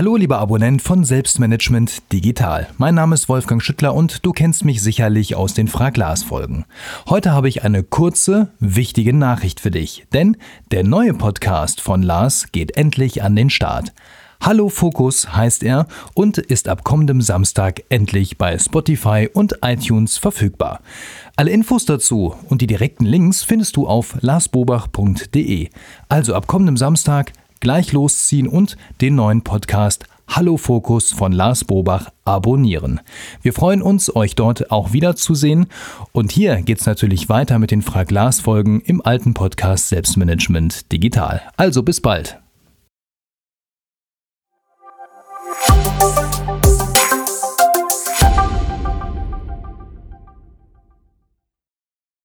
Hallo lieber Abonnent von Selbstmanagement Digital. Mein Name ist Wolfgang Schüttler und du kennst mich sicherlich aus den Fraglas Folgen. Heute habe ich eine kurze, wichtige Nachricht für dich, denn der neue Podcast von Lars geht endlich an den Start. Hallo Fokus heißt er und ist ab kommendem Samstag endlich bei Spotify und iTunes verfügbar. Alle Infos dazu und die direkten Links findest du auf larsbobach.de. Also ab kommendem Samstag gleich losziehen und den neuen Podcast Hallo Fokus von Lars Bobach abonnieren. Wir freuen uns, euch dort auch wiederzusehen. Und hier geht's natürlich weiter mit den Frag Lars Folgen im alten Podcast Selbstmanagement Digital. Also bis bald.